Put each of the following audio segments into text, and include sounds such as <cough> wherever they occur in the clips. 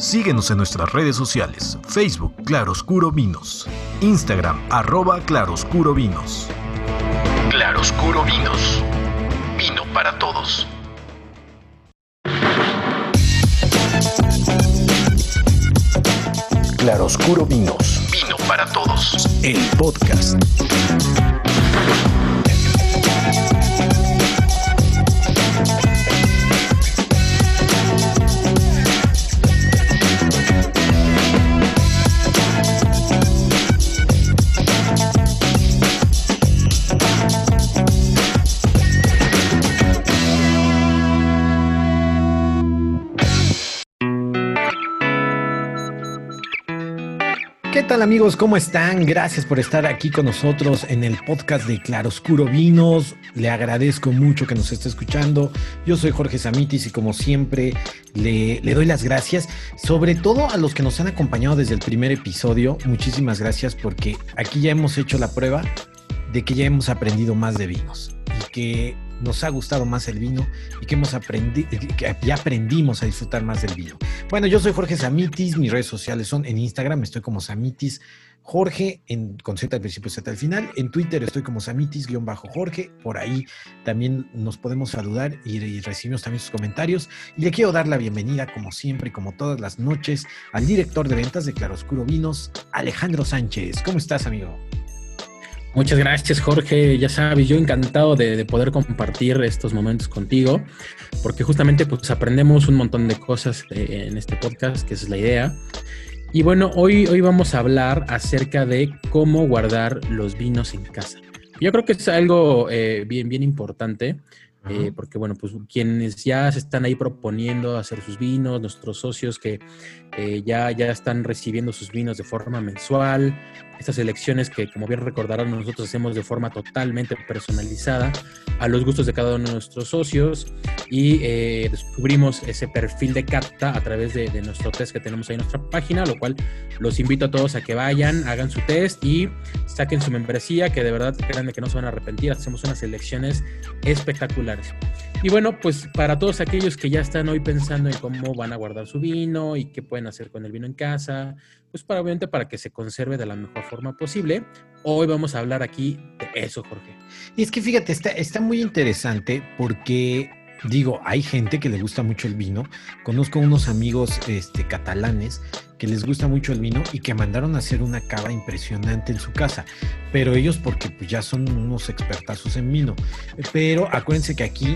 Síguenos en nuestras redes sociales, Facebook Claroscuro Vinos, Instagram arroba Claroscuro Vinos. Claroscuro Vinos, vino para todos. Claroscuro Vinos, vino para todos. El podcast. Amigos? ¿Cómo están? Gracias por estar aquí con nosotros en el podcast de Claroscuro Vinos. Le agradezco mucho que nos esté escuchando. Yo soy Jorge Samitis y como siempre le, le, doy las gracias, sobre todo a los que nos han acompañado desde el primer episodio. Muchísimas gracias porque aquí ya hemos hecho la prueba de que ya hemos aprendido más de vinos y que nos ha gustado más el vino y que hemos aprendido, que ya aprendimos a disfrutar más del vino. Bueno, yo soy Jorge Samitis, mis redes sociales son en Instagram, estoy como Samitis Jorge, en, con Z al principio, Z al final. En Twitter estoy como Samitis-Jorge. Por ahí también nos podemos saludar y, y, recibimos también sus comentarios. Y le quiero dar la bienvenida, como siempre, como todas las noches, al director de ventas de Claroscuro Vinos, Alejandro Sánchez. ¿Cómo estás, amigo? Muchas gracias, Jorge. Ya sabes, yo encantado de, poder compartir estos momentos contigo, porque justamente pues aprendemos un montón de cosas eh, en este podcast, que esa es la idea. Y bueno, hoy, hoy vamos a hablar acerca de cómo guardar los vinos en casa. Yo creo que es algo eh, bien, bien importante. Eh, porque bueno, pues quienes ya se están ahí proponiendo hacer sus vinos, nuestros socios que eh, ya, ya están recibiendo sus vinos de forma mensual, estas elecciones que como bien recordarán nosotros hacemos de forma totalmente personalizada a los gustos de cada uno de nuestros socios y eh, descubrimos ese perfil de cata a través de, de, nuestro test que tenemos ahí en nuestra página, lo cual los invito a todos a que vayan, hagan su test y saquen su membresía, que de verdad créanme que no se van a arrepentir, hacemos unas elecciones espectaculares. Y bueno, pues para todos aquellos que ya están hoy pensando en cómo van a guardar su vino y qué pueden hacer con el vino en casa, pues para obviamente para que se conserve de la mejor forma posible, hoy vamos a hablar aquí de eso, Jorge. Y es que fíjate, está, muy interesante porque digo, hay gente que le gusta mucho el vino. Conozco unos amigos este, catalanes que les gusta mucho el vino y que mandaron a hacer una cava impresionante en su casa. Pero ellos porque pues, ya son unos expertazos en vino. Pero acuérdense que aquí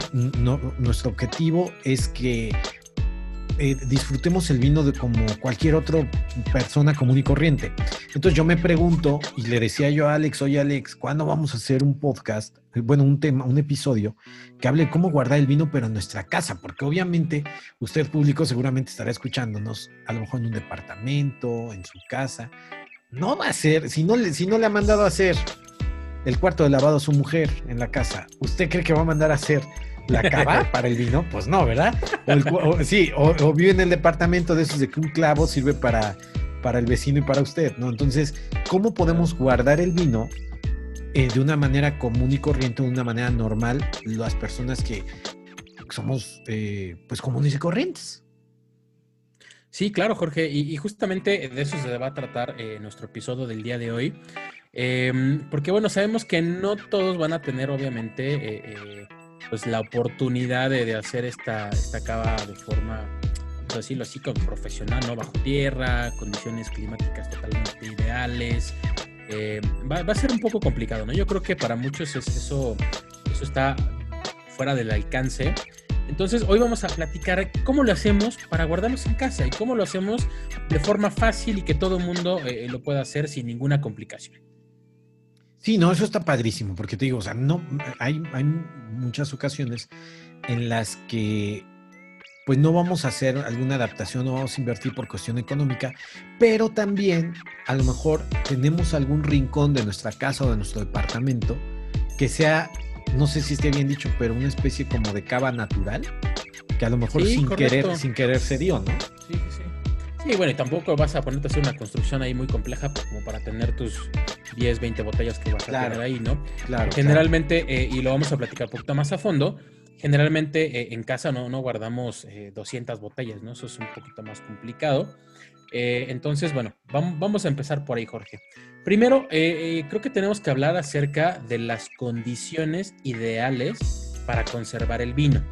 nuestro objetivo es que eh, disfrutemos el vino de como cualquier otra persona común y corriente. Entonces yo me pregunto y le decía yo a Alex, oye Alex, ¿cuándo vamos a hacer un podcast? Bueno, un tema, un episodio que hable de cómo guardar el vino, pero en nuestra casa, porque obviamente usted público seguramente estará escuchándonos, a lo mejor en un departamento, en su casa. No va a ser, si no, si no le ha mandado a hacer el cuarto de lavado a su mujer en la casa, ¿usted cree que va a mandar a hacer la cava <laughs> para el vino, pues no, ¿verdad? O sí, o, vive en el departamento de esos de que un clavo sirve para, para el vecino y para usted, ¿no? Entonces, ¿cómo podemos guardar el vino eh, de una manera común y corriente, de una manera normal, las personas que somos eh, pues comunes y corrientes? Sí, claro, Jorge, y, justamente de eso se va a tratar eh, nuestro episodio del día de hoy. Em, porque bueno, sabemos que no todos van a tener obviamente pues la oportunidad de, hacer esta, esta cava de forma, vamos decirlo así, como profesional, ¿no? Bajo tierra, condiciones climáticas totalmente ideales. Eh, va, a ser un poco complicado, ¿no? Yo creo que para muchos es, eso, eso está fuera del alcance. Entonces, hoy vamos a platicar cómo lo hacemos para guardarlos en casa y cómo lo hacemos de forma fácil y que todo el mundo eh, lo pueda hacer sin ninguna complicación. Sí, no, eso está padrísimo, porque te digo, o sea, no, hay, hay muchas ocasiones en las que pues no vamos a hacer alguna adaptación, no vamos a invertir por cuestión económica, pero también a lo mejor tenemos algún rincón de nuestra casa o de nuestro departamento que sea, no sé si esté bien dicho, pero una especie como de cava natural, que a lo mejor sin querer, sin querer se dio, ¿no? Sí, sí, sí. Sí, bueno, y tampoco vas a ponerte a hacer una construcción ahí muy compleja como para tener tus 10, 20 botellas que vas a tener ahí, ¿no? Claro. Generalmente, eh, y lo vamos a platicar un poquito más a fondo, Generalmente eh, en casa no, no guardamos 200 botellas, ¿no? Eso es un poquito más complicado. entonces, bueno, vamos, vamos, a empezar por ahí, Jorge. Primero, creo que tenemos que hablar acerca de las condiciones ideales para conservar el vino.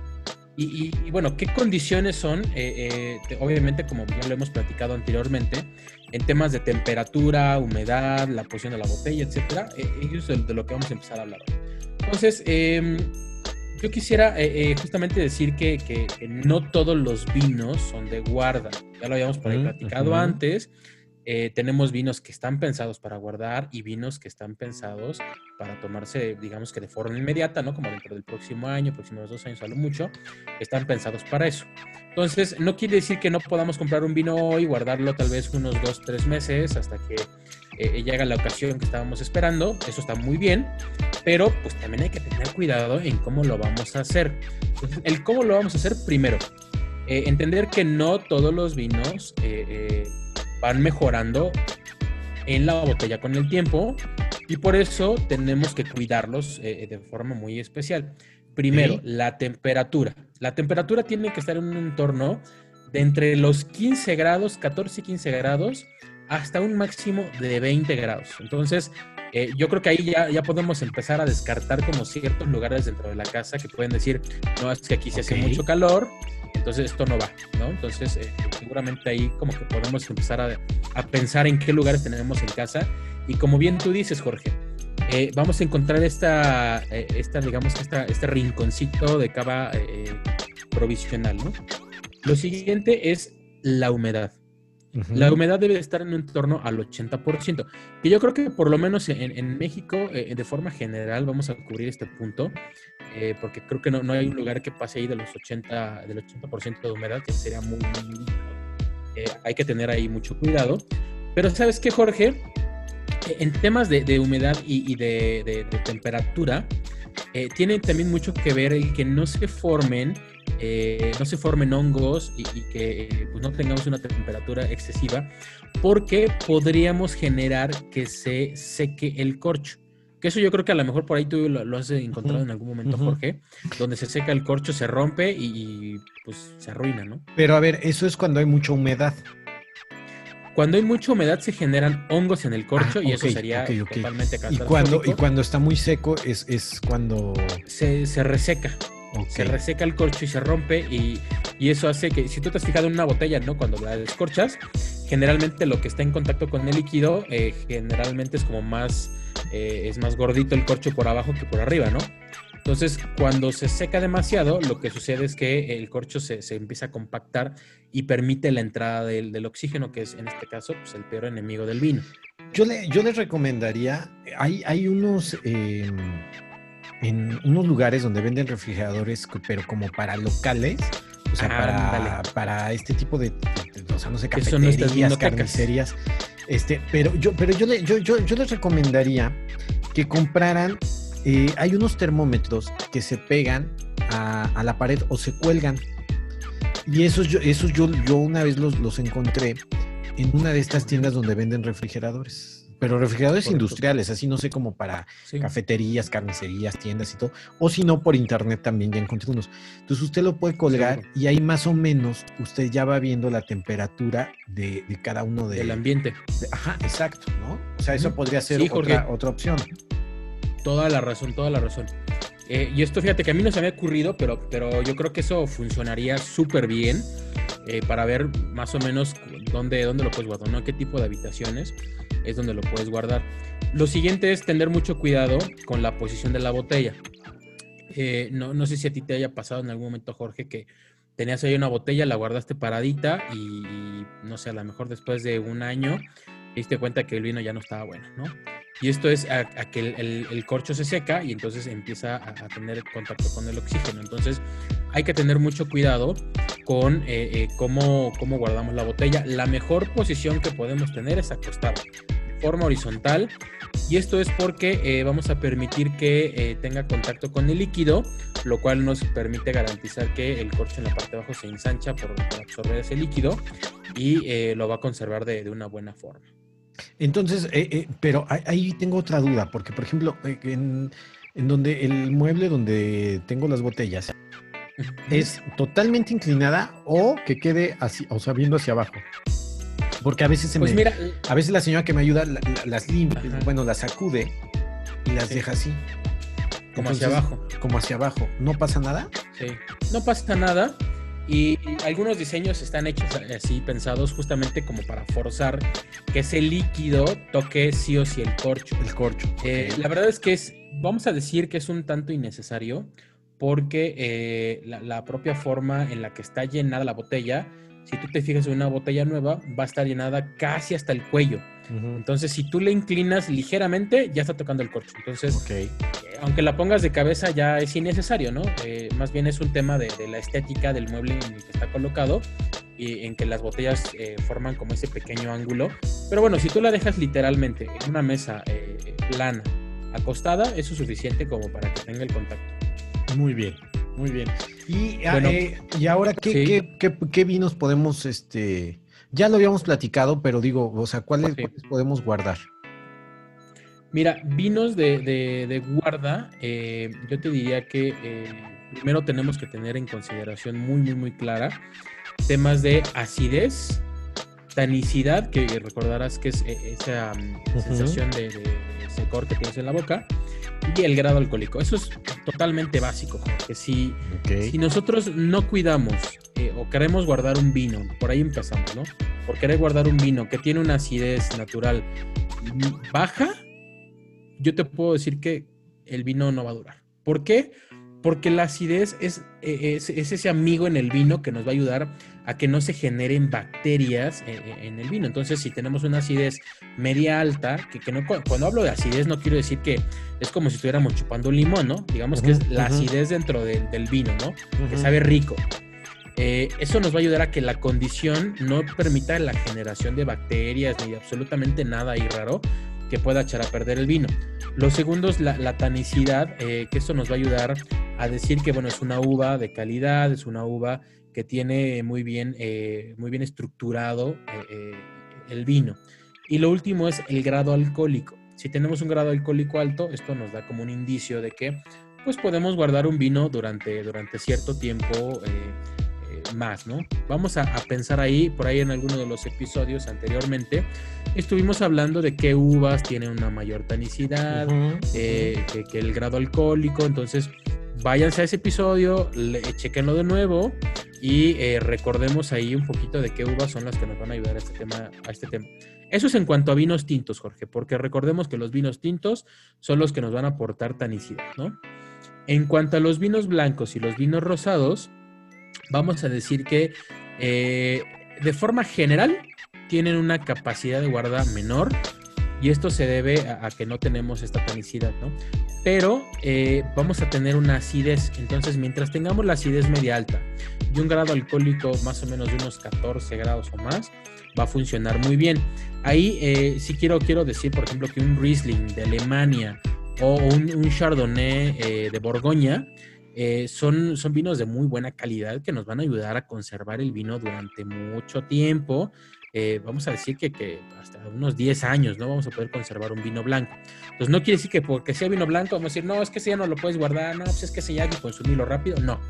Y, bueno, ¿qué condiciones son? Eh, eh, obviamente, como ya lo hemos platicado anteriormente, en temas de temperatura, humedad, la posición de la botella, etcétera, eh, es de, lo que vamos a empezar a hablar. Entonces, em, yo quisiera justamente decir que, que, no todos los vinos son de guarda. Ya lo habíamos platicado antes. Eh, tenemos vinos que están pensados para guardar y vinos que están pensados para tomarse, digamos que de forma inmediata, ¿no? Como dentro del próximo año, próximos dos años, a lo mucho, están pensados para eso. Entonces, no quiere decir que no podamos comprar un vino hoy, guardarlo tal vez unos dos, tres meses hasta que eh, llegue la ocasión que estábamos esperando. Eso está muy bien, pero pues también hay que tener cuidado en cómo lo vamos a hacer. el cómo lo vamos a hacer primero. Eh, entender que no todos los vinos van mejorando en la botella con el tiempo y por eso tenemos que cuidarlos eh, de forma muy especial. Primero, la temperatura. La temperatura tiene que estar en un entorno de entre los 15 grados, 14 y 15 grados, hasta un máximo de 20 grados. Entonces, eh, yo creo que ahí ya, ya podemos empezar a descartar como ciertos lugares dentro de la casa que pueden decir, no, es que aquí se hace mucho calor, entonces esto no va, ¿no? Entonces eh, seguramente ahí como que podemos empezar a, a, pensar en qué lugares tenemos en casa y como bien tú dices, Jorge, eh, vamos a encontrar esta, eh, esta digamos, esta, este rinconcito de cava provisional, ¿no? Lo siguiente es la humedad. La humedad debe estar en un torno al 80%, que yo creo que por lo menos en, México, eh, de forma general, vamos a cubrir este punto, eh, porque creo que no, no, hay un lugar que pase ahí de los 80, del 80% de humedad, que sería muy, muy eh, hay que tener ahí mucho cuidado. Pero ¿sabes qué, Jorge? En temas de, humedad y, de, de, temperatura, tiene también mucho que ver el que no se formen eh, no se formen hongos y, que eh, pues, no tengamos una temperatura excesiva, porque podríamos generar que se seque el corcho. Que eso yo creo que a lo mejor por ahí tú lo, has encontrado en algún momento, Jorge, donde se seca el corcho, se rompe y, pues se arruina, ¿no? Pero a ver, eso es cuando hay mucha humedad. Cuando hay mucha humedad se generan hongos en el corcho ah, y eso sería totalmente ¿Y cuando, y cuando está muy seco es, es cuando... Se, se reseca. Se reseca el corcho y se rompe y, eso hace que, si tú te has fijado en una botella, ¿no? Cuando la descorchas, generalmente lo que está en contacto con el líquido, eh, generalmente es como más, eh, es más gordito el corcho por abajo que por arriba, ¿no? Entonces, cuando se seca demasiado, lo que sucede es que el corcho se, empieza a compactar y permite la entrada del, oxígeno, que es en este caso pues, el peor enemigo del vino. Yo, le, yo les recomendaría, hay, hay unos... Em, en unos lugares donde venden refrigeradores, pero como para locales, o sea, para, para, este tipo de, o sea, no sé, cafeterías, carnicerías. Este, pero yo, pero yo, yo, yo, les recomendaría que compraran, eh, hay unos termómetros que se pegan a, la pared o se cuelgan. Y esos yo, esos yo, yo una vez los, los encontré en una de estas tiendas donde venden refrigeradores pero refrigeradores industriales, así no sé, como para cafeterías, carnicerías, tiendas y todo, o si no, por internet también ya encontré unos. Entonces usted lo puede colgar y ahí más o menos usted ya va viendo la temperatura de, cada uno de, del ambiente. ajá, exacto, ¿no? O sea, eso podría ser otra, otra opción. Toda la razón, toda la razón. Eh, y esto fíjate que a mí no se me ha ocurrido, pero, pero yo creo que eso funcionaría súper bien eh, para ver más o menos dónde, dónde lo puedes guardar, ¿no? ¿Qué tipo de habitaciones? Es donde lo puedes guardar. Lo siguiente es tener mucho cuidado con la posición de la botella. Eh, no, no sé si a ti te haya pasado en algún momento, Jorge, que tenías ahí una botella, la guardaste paradita y, no sé, a lo mejor después de un año te diste cuenta que el vino ya no estaba bueno, ¿no? Y esto es a, que el, corcho se seca y entonces empieza a, tener contacto con el oxígeno. Entonces hay que tener mucho cuidado con eh, eh, cómo, cómo guardamos la botella. La mejor posición que podemos tener es acostada forma horizontal y esto es porque eh, vamos a permitir que tenga contacto con el líquido, lo cual nos permite garantizar que el corcho en la parte de abajo se ensancha por, absorber ese líquido y lo va a conservar de una buena forma. Entonces, eh, eh, pero ahí tengo otra duda, porque por ejemplo, eh, en, donde el mueble donde tengo las botellas, es totalmente inclinada o que quede así, o sea, viendo hacia abajo. Porque a veces se Pues me, mira, a veces la señora que me ayuda la- la- las limpia, Ajá. bueno, las sacude y las Sí. deja así. como Entonces, hacia abajo. Como hacia abajo. ¿No pasa nada? Sí. No pasa nada. Y algunos diseños están hechos así, pensados justamente como para forzar que ese líquido toque sí o sí el corcho. El corcho. Eh, la verdad es que es, vamos a decir que es un tanto innecesario porque eh, la, la propia forma en la que está llenada la botella, si tú te fijas en una botella nueva, va a estar llenada casi hasta el cuello. Entonces, si tú le inclinas ligeramente, ya está tocando el corcho. Entonces, eh, aunque la pongas de cabeza, ya es innecesario, ¿no? Eh, más bien es un tema de, de la estética del mueble en el que está colocado y en que las botellas eh, forman como ese pequeño ángulo. Pero bueno, si tú la dejas literalmente en una mesa eh, plana, acostada, eso es suficiente como para que tenga el contacto. Muy bien, muy bien. Y, ah, Bueno, eh, y ahora, ¿qué, sí. qué, qué- qué vinos podemos, este, ya lo habíamos platicado, pero digo, o sea, ¿cuáles, Sí. cuáles podemos guardar? Mira, vinos de, de- de guarda, eh, yo te diría que eh, primero tenemos que tener en consideración muy, muy, muy clara temas de acidez, tanicidad, que recordarás que es eh, esa mm, sensación de, de- de secor que tienes en la boca, y el grado alcohólico. Eso es totalmente básico, que si, si nosotros no cuidamos eh, o queremos guardar un vino, por ahí empezamos, ¿no? Por querer guardar un vino que tiene una acidez natural baja, yo te puedo decir que el vino no va a durar. ¿Por qué? Porque la acidez es, eh, es, es ese amigo en el vino que nos va a ayudar a que no se generen bacterias en el vino. Entonces, si tenemos una acidez media alta, que, que no, cu- cuando hablo de acidez no quiero decir que es como si estuviéramos chupando un limón, ¿no? Digamos que es la acidez dentro del- del vino, ¿no? que sabe rico. Eh, eso nos va a ayudar a que la condición no permita la generación de bacterias ni absolutamente nada ahí raro que pueda echar a perder el vino. Lo segundo es la, la tanicidad, eh, que esto nos va a ayudar a decir que bueno, es una uva de calidad, es una uva que tiene muy bien, eh, muy bien estructurado eh, eh, el vino. Y lo último es el grado alcohólico. Si tenemos un grado alcohólico alto, esto nos da como un indicio de que pues podemos guardar un vino durante, durante cierto tiempo eh, más, ¿no? Vamos a, a pensar ahí, por ahí en alguno de los episodios anteriormente, estuvimos hablando de qué uvas tienen una mayor tanicidad, eh, que el grado alcohólico, entonces váyanse a ese episodio, le, chequenlo de nuevo y eh, recordemos ahí un poquito de qué uvas son las que nos van a ayudar a este tema. A este tema. Eso es en cuanto a vinos tintos, Jorge, porque recordemos que los vinos tintos son los que nos van a aportar tanicidad, ¿no? En cuanto a los vinos blancos y los vinos rosados, vamos a decir que eh, de forma general tienen una capacidad de guarda menor y esto se debe a, que no tenemos esta tanicidad, ¿no? Pero eh, vamos a tener una acidez, entonces mientras tengamos la acidez media alta y un grado alcohólico más o menos de unos 14 grados o más, va a funcionar muy bien. Ahí eh, sí quiero, quiero decir, por ejemplo, que un Riesling de Alemania o un, un Chardonnay eh, de Borgoña eh, son, son vinos de muy buena calidad que nos van a ayudar a conservar el vino durante mucho tiempo. Eh, vamos a decir que, que, hasta unos 10 años, ¿no? Vamos a poder conservar un vino blanco. Entonces, no quiere decir que porque sea vino blanco, vamos a decir, no, es que ese ya no lo puedes guardar, no, pues es que ese ya hay que consumirlo rápido. No.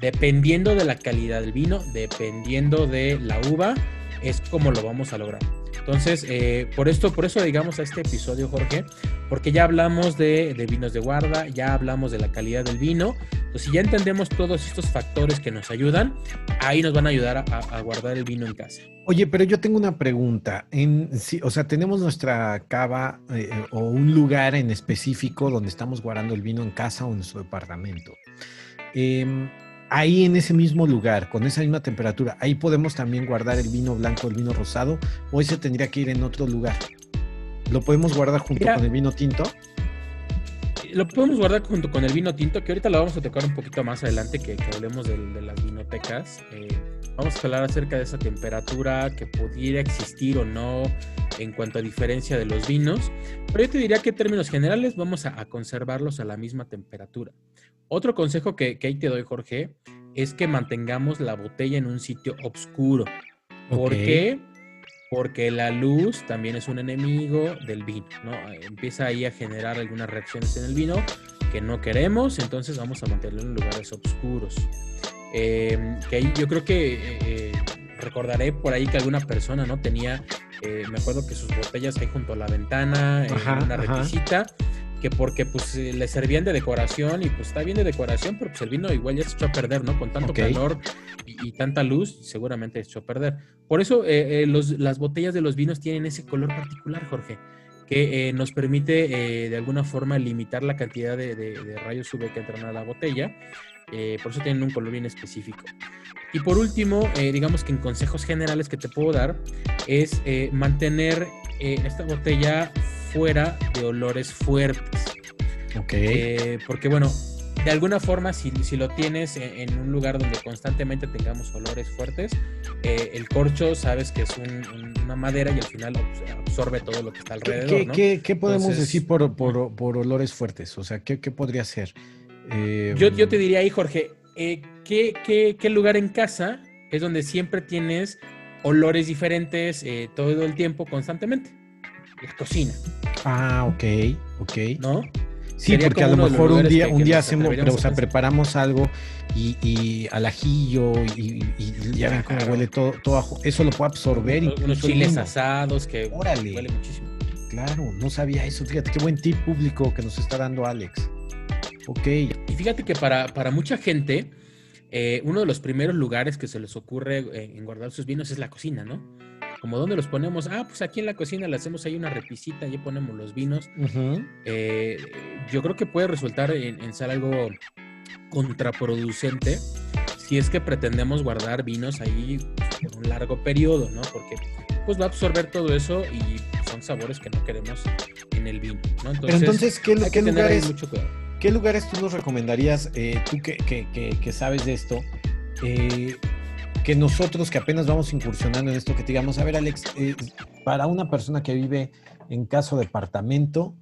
Dependiendo de la calidad del vino, dependiendo de la uva, es como lo vamos a lograr. Entonces, eh, por esto, por eso digamos a este episodio, Jorge, porque ya hablamos de, vinos de guarda, ya hablamos de la calidad del vino. Entonces, si ya entendemos todos estos factores que nos ayudan, ahí nos van a ayudar a, guardar el vino en casa. Oye, pero yo tengo una pregunta. En, sí, o sea, tenemos nuestra cava eh, o un lugar en específico donde estamos guardando el vino en casa o en nuestro departamento. Eh, ahí en ese mismo lugar, con esa misma temperatura, ahí podemos también guardar el vino blanco, el vino rosado, o ese tendría que ir en otro lugar. ¿Lo podemos guardar junto Mira, con el vino tinto? Lo podemos guardar junto con el vino tinto, que ahorita lo vamos a tocar un poquito más adelante, que, que hablemos de, de, las vinotecas. Eh, vamos a hablar acerca de esa temperatura que pudiera existir o no en cuanto a diferencia de los vinos. Pero yo te diría que en términos generales vamos a, a conservarlos a la misma temperatura. Otro consejo que, que, ahí te doy, Jorge, es que mantengamos la botella en un sitio oscuro. ¿Por okay. qué? Porque la luz también es un enemigo del vino, ¿no? Empieza ahí a generar algunas reacciones en el vino que no queremos, entonces vamos a mantenerlo en lugares oscuros. Em, que ahí yo creo que eh, eh, recordaré por ahí que alguna persona no tenía, eh, me acuerdo que sus botellas ahí junto a la ventana, en una requisita, que porque pues le servían de decoración y pues está bien de decoración, pero pues el vino igual ya se echó a perder, ¿no? Con tanto calor y, tanta luz, seguramente se echó a perder. Por eso las botellas de los vinos tienen ese color particular, Jorge que nos permite de alguna forma limitar la cantidad de, de, rayos UV que entran a la botella eh, por eso tienen un color bien específico. Y por último, eh, digamos que en consejos generales que te puedo dar es eh, esta botella fuera de olores fuertes. Ok. porque bueno, de alguna forma, si, si lo tienes en, un lugar donde constantemente tengamos olores fuertes, el corcho sabes que es una madera y al final absorbe todo lo que está alrededor. ¿Qué, ¿qué, podemos decir por, por, por, olores fuertes? O sea, ¿qué, qué podría ser? Eh, yo, yo, te diría ahí, Jorge, eh, ¿qué, qué, lugar en casa es donde siempre tienes olores diferentes eh, todo el tiempo, constantemente? La cocina. Ah, ok, ok. ¿No? Sí, porque a lo mejor un día, un día hacemos, o sea, preparamos algo y, y al ajillo y, ya ven cómo huele todo, todo Eso lo puede absorber. y unos chiles asados que huele muchísimo. Claro, no sabía eso. Fíjate qué buen tip público que nos está dando Alex. Ok. Y fíjate que para, para mucha gente, eh, uno de los primeros lugares que se les ocurre eh, en guardar sus vinos es la cocina, ¿no? Como donde los ponemos, ah, pues aquí en la cocina le hacemos ahí una repisita, y ponemos los vinos. Eh, yo creo que puede resultar en, ser algo contraproducente si es que pretendemos guardar vinos ahí por un largo periodo, ¿no? Porque pues va a absorber todo eso y son sabores que no queremos en el vino, ¿no? Entonces, Pero entonces ¿qué, hay que tener mucho cuidado ¿Qué lugares tú nos recomendarías, eh, tú que, sabes de esto, eh, que nosotros que apenas vamos incursionando en esto, que digamos, a ver Alex, eh, para una persona que vive en caso de departamento,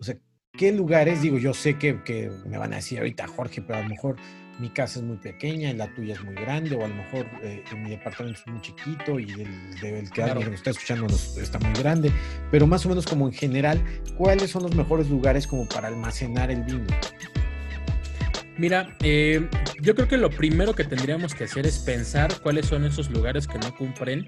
o sea, ¿qué lugares, digo, yo sé que, que me van a decir ahorita Jorge, pero a lo mejor mi casa es muy pequeña y la tuya es muy grande, o a lo mejor eh, mi departamento es muy chiquito y el, que alguien está escuchando está muy grande, pero más o menos como en general, ¿cuáles son los mejores lugares como para almacenar el vino? Mira, eh, yo creo que lo primero que tendríamos que hacer es pensar cuáles son esos lugares que no cumplen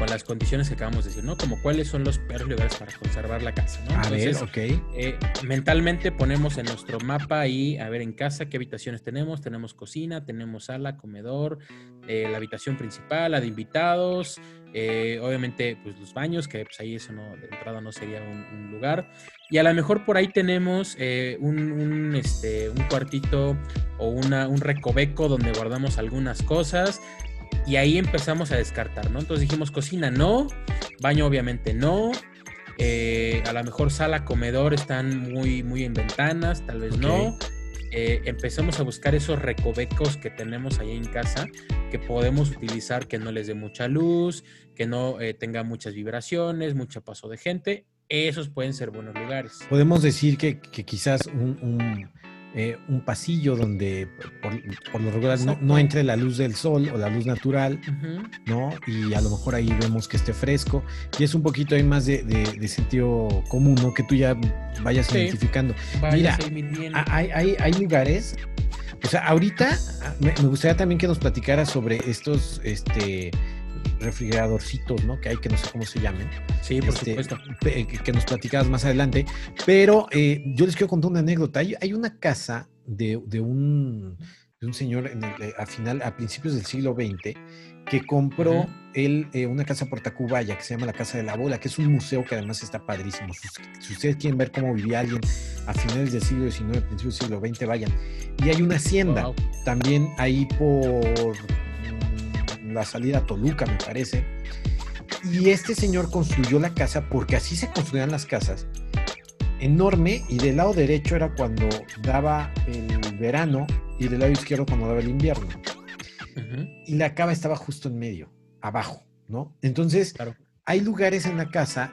con las condiciones que acabamos de decir, ¿no? Como cuáles son los peores lugares para conservar la casa, ¿no? A ver, ok. Eh, mentalmente ponemos en nuestro mapa ahí, a ver en casa qué habitaciones tenemos. Tenemos cocina, tenemos sala, comedor, eh, la habitación principal, la de invitados, obviamente pues los baños, que pues ahí eso no, de entrada no sería un lugar. Y a lo mejor por ahí tenemos eh, un, este, un cuartito o una, un recoveco donde guardamos algunas cosas y ahí empezamos a descartar, ¿no? Entonces dijimos cocina no, baño obviamente no, eh, a lo mejor sala, comedor están muy, muy en ventanas, tal vez no. Eh, empezamos a buscar esos recovecos que tenemos ahí en casa que podemos utilizar que no les dé mucha luz, que no tenga muchas vibraciones, mucho paso de gente esos pueden ser buenos lugares. Podemos decir que, quizás un, eh, un, pasillo donde por, lo regular no, entre la luz del sol o la luz natural, ¿no? Y a lo mejor ahí vemos que esté fresco. Y es un poquito ahí más de, sentido común, ¿no? Que tú ya vayas identificando. Mira, hay, hay, hay lugares o sea, ahorita me, gustaría también que nos platicara sobre estos, este, refrigeradorcitos, ¿no? Que hay que no sé cómo se llamen. Sí, por este, supuesto. Que, nos platicabas más adelante. Pero eh, yo les quiero contar una anécdota. Hay, una casa de, un, de un señor en a, final, a principios del siglo XX que compró él eh, una casa por Tacubaya que se llama la Casa de la Bola, que es un museo que además está padrísimo. Si, ustedes quieren ver cómo vivía alguien a finales del siglo XIX, principios del siglo XX, vayan. Y hay una hacienda también ahí por la salida a Toluca, me parece. Y este señor construyó la casa porque así se construían las casas. Enorme y del lado derecho era cuando daba el verano y del lado izquierdo cuando daba el invierno. Y la cava estaba justo en medio, abajo, ¿no? Entonces, hay lugares en la casa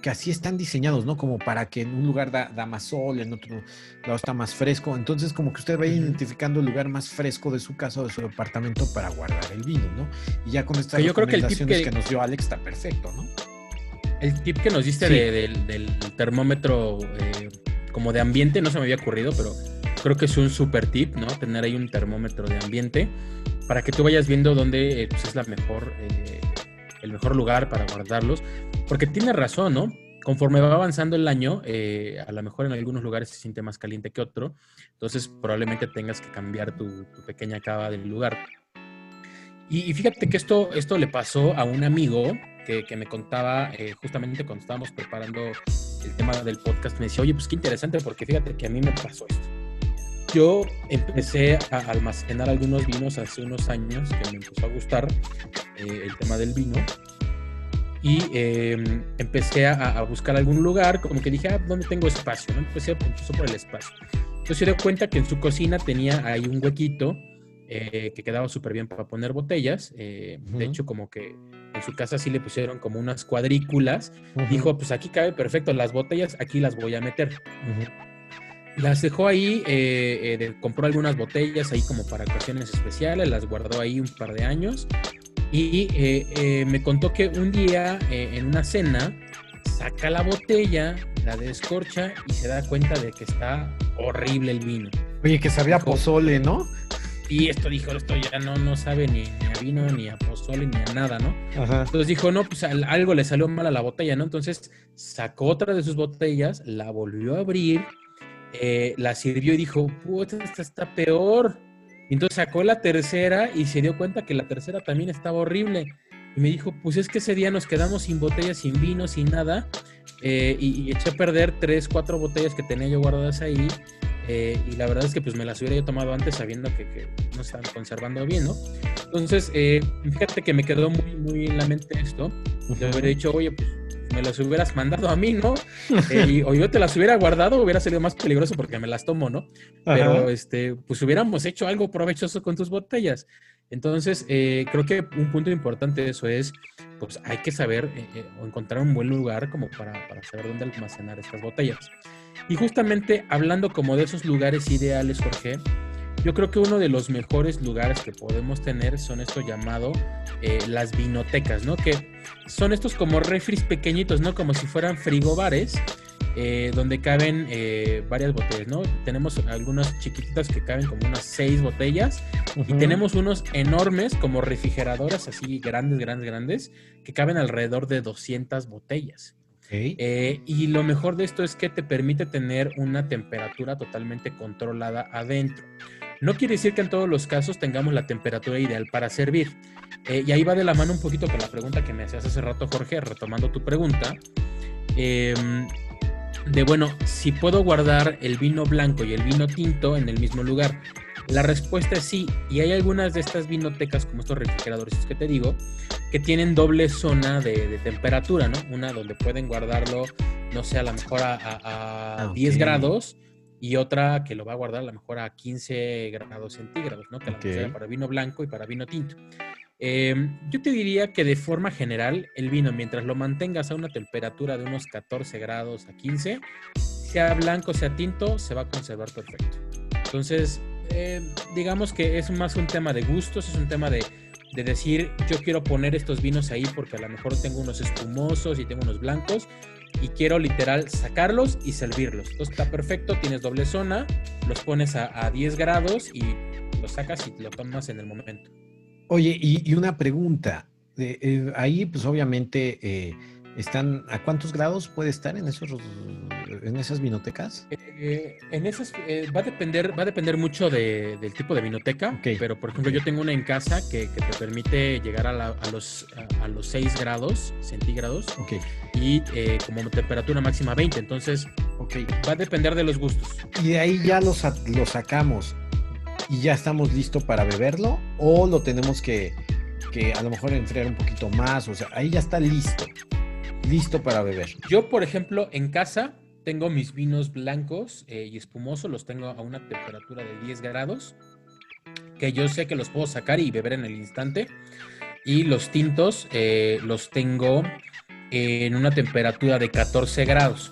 que, así están diseñados, ¿no? Como para que en un lugar da, más sol, en otro lado está más fresco. Entonces, como que usted vaya identificando el lugar más fresco de su casa o de su departamento para guardar el vino, ¿no? Y ya con estas yo creo que, el tip que, nos dio Alex está perfecto, ¿no? El tip que nos diste del, termómetro eh, como de ambiente no se me había ocurrido, pero creo que es un super tip, ¿no? Tener ahí un termómetro de ambiente para que tú vayas viendo dónde eh, pues, es la mejor, eh, el mejor lugar para guardarlos. Porque tiene razón, ¿no? Conforme va avanzando el año, eh, a lo mejor en algunos lugares se siente más caliente que otro, entonces probablemente tengas que cambiar tu, pequeña cava del lugar. Y, fíjate que esto, esto le pasó a un amigo que, me contaba justamente cuando estábamos preparando el tema del podcast, me decía, oye, pues qué interesante, porque fíjate que a mí me pasó esto. Yo empecé a almacenar algunos vinos hace unos años que me empezó a gustar eh, el tema del vino y em, empecé a, buscar algún lugar, como que dije, ah, ¿dónde tengo espacio? ¿no? Empecé, empezó por el espacio. Entonces se dio cuenta que en su cocina tenía ahí un huequito eh, que quedaba súper bien para poner botellas. Eh, de hecho, como que en su casa sí le pusieron como unas cuadrículas. Dijo, pues aquí cabe perfecto, las botellas aquí las voy a meter. Las dejó ahí, eh, eh, compró algunas botellas ahí como para ocasiones especiales, las guardó ahí un par de años y eh, me contó que un día en una cena saca la botella, la descorcha y se da cuenta de que está horrible el vino. Oye, que sabía pozole, ¿no? Y esto dijo, esto ya no, no sabe ni, a vino, ni a pozole, ni a nada, ¿no? Entonces dijo, no, pues algo le salió mal a la botella, ¿no? Entonces sacó otra de sus botellas, la volvió a abrir eh, la sirvió y dijo, puta, esta está peor. entonces sacó la tercera y se dio cuenta que la tercera también estaba horrible. Y me dijo, pues es que ese día nos quedamos sin botellas, sin vino, sin nada. Eh, y, eché a perder tres, cuatro botellas que tenía yo guardadas ahí. Eh, y la verdad es que pues me las hubiera yo tomado antes sabiendo que, no estaban conservando bien, ¿no? Entonces, fíjate que me quedó muy, muy en la mente esto. Yo hubiera dicho, oye, pues me las hubieras mandado a mí, ¿no? Eh, o yo te las hubiera guardado, hubiera sido más peligroso porque me las tomo, ¿no? Pero, este, pues hubiéramos hecho algo provechoso con tus botellas. Entonces, eh, creo que un punto importante de eso es, pues hay que saber eh, o encontrar un buen lugar como para, para saber dónde almacenar estas botellas. Y justamente hablando como de esos lugares ideales, Jorge, yo creo que uno de los mejores lugares que podemos tener son esto llamado eh, las vinotecas, ¿no? Que son estos como refris pequeñitos, ¿no? Como si fueran frigobares. Eh, donde caben eh, varias botellas, ¿no? Tenemos algunas chiquititas que caben como unas seis botellas y tenemos unos enormes como refrigeradoras así grandes, grandes, grandes que caben alrededor de 200 botellas. y lo mejor de esto es que te permite tener una temperatura totalmente controlada adentro. No quiere decir que en todos los casos tengamos la temperatura ideal para servir. Eh, y ahí va de la mano un poquito con la pregunta que me hacías hace rato, Jorge, retomando tu pregunta. Em, de bueno, si puedo guardar el vino blanco y el vino tinto en el mismo lugar. La respuesta es sí, y hay algunas de estas vinotecas, como estos refrigeradores que te digo, que tienen doble zona de, temperatura, ¿no? Una donde pueden guardarlo, no sé, a lo mejor a, 10 grados y otra que lo va a guardar a lo mejor a 15 grados centígrados, ¿no? Que la okay. para vino blanco y para vino tinto. Em, yo te diría que de forma general, el vino, mientras lo mantengas a una temperatura de unos 14 grados a 15, sea blanco, sea tinto, se va a conservar perfecto. Entonces, em, digamos que es más un tema de gustos, es un tema de, de decir, yo quiero poner estos vinos ahí porque a lo mejor tengo unos espumosos y tengo unos blancos, y quiero literal sacarlos y servirlos. Entonces está perfecto, tienes doble zona, los pones a, 10 grados y los sacas y lo tomas en el momento. Oye, y, una pregunta. Eh, ahí, pues obviamente, eh, están. ¿A cuántos grados puede estar en esos en esas vinotecas? Eh, en esas va a depender, va a depender mucho del tipo de vinoteca. Pero por ejemplo, yo tengo una en casa que, te permite llegar a, los a, los 6 grados centígrados. Okay y eh, como temperatura máxima 20. Entonces, okay. va a depender de los gustos. Y de ahí ya lo, lo sacamos y ya estamos listos para beberlo o lo tenemos que, que a lo mejor enfriar un poquito más. O sea, ahí ya está listo. Listo para beber. Yo, por ejemplo, en casa tengo mis vinos blancos eh, y espumosos, los tengo a una temperatura de 10 grados, que yo sé que los puedo sacar y beber en el instante. Y los tintos eh, los tengo en una temperatura de 14 grados,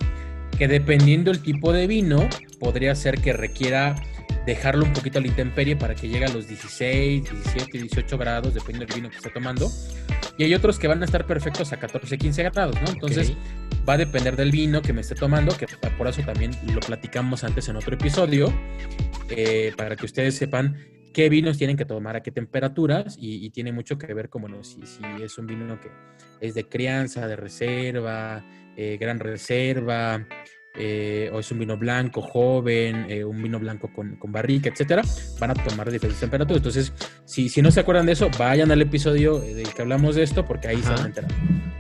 que dependiendo el tipo de vino, podría ser que requiera dejarlo un poquito a la intemperie para que llegue a los 16, 17, 18 grados, dependiendo del vino que esté tomando. y hay otros que van a estar perfectos a 14, 15 grados, ¿no? Entonces va a depender del vino que me esté tomando, que por eso también lo platicamos antes en otro episodio, eh, para que ustedes sepan qué vinos tienen que tomar a qué temperaturas y, tiene mucho que ver como si, si, es un vino que es de crianza, de reserva, eh, gran reserva, eh, o es un vino blanco joven, eh, un vino blanco con, con, barrica, etcétera, van a tomar diferentes temperaturas. Entonces, si, si no se acuerdan de eso, vayan al episodio del que hablamos de esto, porque ahí se van a enterar.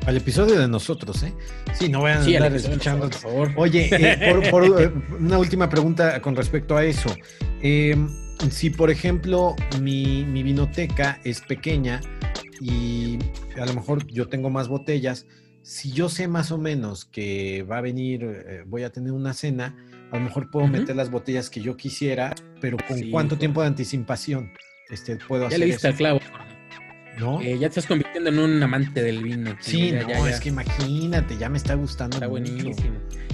Al episodio de nosotros, ¿eh? Sí, no vayan a estar escuchando. por favor. Oye, por, <laughs> una última pregunta con respecto a eso. si, por ejemplo, mi, mi vinoteca es pequeña y a lo mejor yo tengo más botellas, si yo sé más o menos que va a venir, eh, voy a tener una cena, a lo mejor puedo meter las botellas que yo quisiera, pero ¿con cuánto tiempo de anticipación este, puedo hacer Ya le diste al clavo. ¿No? Eh, ya te estás convirtiendo en un amante del vino. Sí, no, es que imagínate, ya me está gustando. Está buenísimo.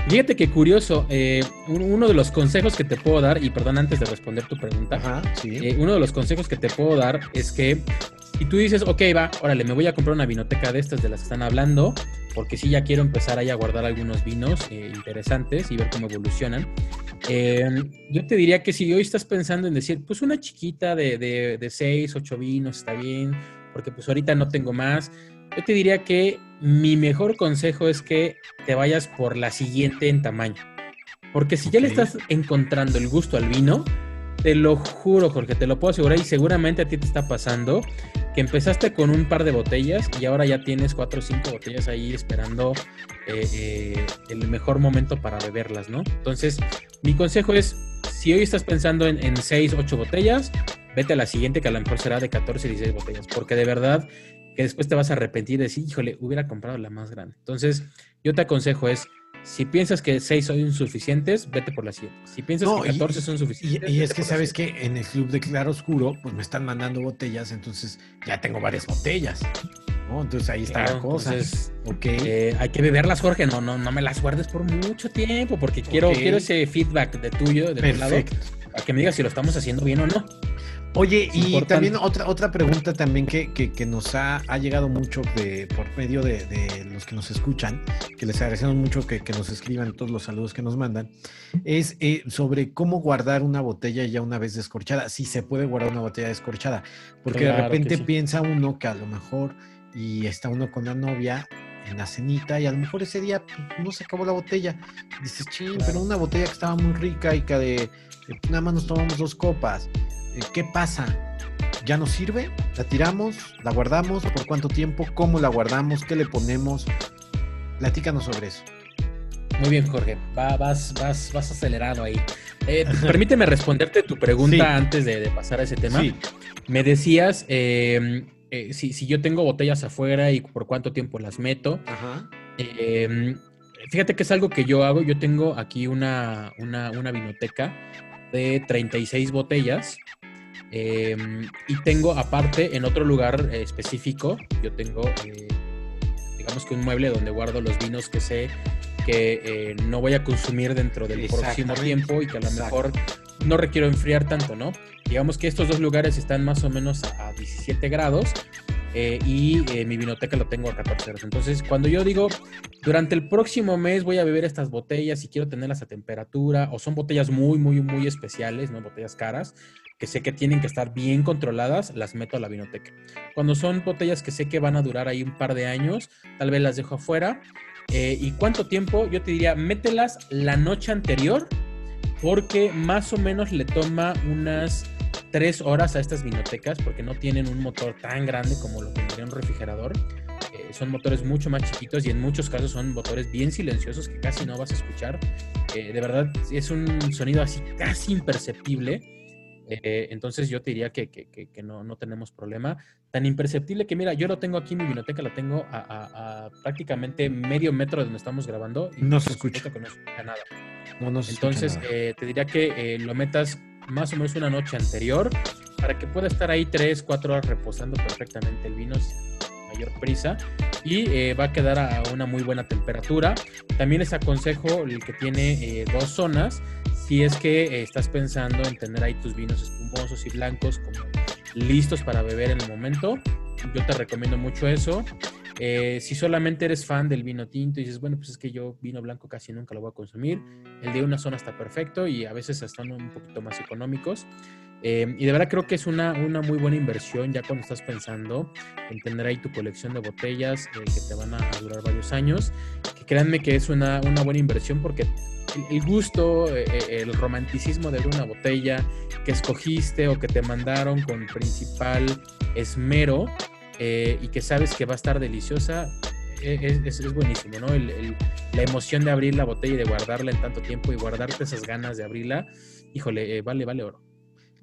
Fíjate qué curioso, eh, uno de los consejos que te puedo dar, y perdón antes de responder tu pregunta, uno de los consejos que te puedo dar es que y tú dices, ok, va, órale, me voy a comprar una vinoteca de estas de las que están hablando, porque sí ya quiero empezar ahí a guardar algunos vinos eh, interesantes y ver cómo evolucionan. Em, yo te diría que si hoy estás pensando en decir, pues una chiquita de, de, de 6, 8 vinos está bien, porque pues ahorita no tengo más, yo te diría que mi mejor consejo es que te vayas por la siguiente en tamaño. Porque si ya le estás encontrando el gusto al vino, te lo juro, Jorge, te lo puedo asegurar y seguramente a ti te está pasando que empezaste con un par de botellas y ahora ya tienes cuatro o cinco botellas ahí esperando eh, eh, el mejor momento para beberlas, ¿no? Entonces, mi consejo es, si hoy estás pensando en, en seis, ocho botellas, vete a la siguiente que a lo mejor será de 14, 16 botellas, porque de verdad que después te vas a arrepentir de decir, híjole, hubiera comprado la más grande. Entonces, yo te aconsejo es, si piensas que 6 son insuficientes, vete por la 7. Si piensas que 14 son suficientes. Y, es que sabes que en el club de Claro Oscuro, pues me están mandando botellas, entonces ya tengo varias botellas. ¿no? Entonces ahí está la cosa. Entonces, eh, hay que beberlas, Jorge. No, no, no me las guardes por mucho tiempo, porque quiero, quiero ese feedback de tuyo, de tu lado, para que me digas si lo estamos haciendo bien o no. Oye, y también otra, otra pregunta también que, que, nos ha, ha, llegado mucho de, por medio de, de, los que nos escuchan, que les agradecemos mucho que, que, nos escriban todos los saludos que nos mandan, es eh, sobre cómo guardar una botella ya una vez descorchada, si se puede guardar una botella descorchada, porque de repente piensa uno que a lo mejor y está uno con la novia en la cenita y a lo mejor ese día pues, no se acabó la botella. Dices, ching, pero una botella que estaba muy rica y que de, nada más nos tomamos dos copas. Eh, ¿qué pasa? ¿Ya nos sirve? ¿La tiramos? ¿La guardamos? ¿Por cuánto tiempo? ¿Cómo la guardamos? ¿Qué le ponemos? Platícanos sobre eso. Muy bien, Jorge. vas, vas, vas acelerado ahí. Eh, <laughs> permíteme responderte tu pregunta antes de, pasar a ese tema. Me decías em, eh, si, yo tengo botellas afuera y por cuánto tiempo las meto. Em, fíjate que es algo que yo hago. Yo tengo aquí una, una, una vinoteca de 36 botellas Em, y tengo aparte en otro lugar eh, específico, yo tengo, eh, digamos que un mueble donde guardo los vinos que sé que eh, no voy a consumir dentro del próximo tiempo y que a lo mejor no requiero enfriar tanto, ¿no? Digamos que estos dos lugares están más o menos a, 17 grados y mi vinoteca lo tengo a 14 grados. Entonces, cuando yo digo, durante el próximo mes voy a beber estas botellas y quiero tenerlas a temperatura, o son botellas muy, muy, muy especiales, ¿no? Botellas caras, que sé que tienen que estar bien controladas, las meto a la vinoteca. Cuando son botellas que sé que van a durar ahí un par de años, tal vez las dejo afuera. Eh, ¿Y cuánto tiempo? Yo te diría, mételas la noche anterior, porque más o menos le toma unas tres horas a estas vinotecas, porque no tienen un motor tan grande como lo tendría un refrigerador. Eh, son motores mucho más chiquitos y en muchos casos son motores bien silenciosos que casi no vas a escuchar. Eh, de verdad, es un sonido así casi imperceptible eh, entonces yo te diría que, no, no, tenemos problema. Tan imperceptible que mira, yo lo tengo aquí mi biblioteca, la tengo a, prácticamente medio metro de donde estamos grabando. Y no se escucha. Que no escucha nada. Entonces eh, te diría que eh, lo metas más o menos una noche anterior para que pueda estar ahí 3, 4 horas reposando perfectamente el vino sin mayor prisa y va a quedar a una muy buena temperatura. También les aconsejo el que tiene dos zonas si es que eh, estás pensando en tener ahí tus vinos espumosos y blancos como listos para beber en el momento, yo te recomiendo mucho eso. Eh, si solamente eres fan del vino tinto y dices, bueno, pues es que yo vino blanco casi nunca lo voy a consumir, el de una zona está perfecto y a veces están un poquito más económicos. Eh, y de verdad creo que es una, una, muy buena inversión ya cuando estás pensando en tener ahí tu colección de botellas eh, que te van a, durar varios años. Que créanme que es una, una buena inversión porque el, gusto, el romanticismo de una botella que escogiste o que te mandaron con principal esmero, eh, y que sabes que va a estar deliciosa, es, buenísimo, ¿no? la emoción de abrir la botella y de guardarla en tanto tiempo y guardarte esas ganas de abrirla, híjole, eh, vale, vale oro.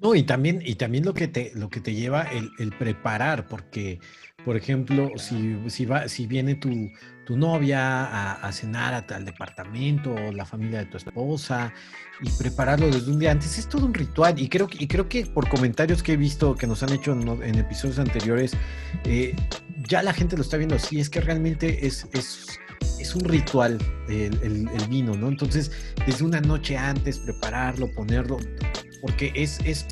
No, y también, y también lo que te, lo que te lleva el preparar, porque por ejemplo, si, si, va, si viene tu, tu novia a, cenar a, al departamento o la familia de tu esposa y prepararlo desde un día antes, es todo un ritual. Y creo, y creo que por comentarios que he visto que nos han hecho en, episodios anteriores, eh, ya la gente lo está viendo así, es que realmente es, es, es un ritual el, vino, ¿no? Entonces, desde una noche antes, prepararlo, ponerlo, porque es, es,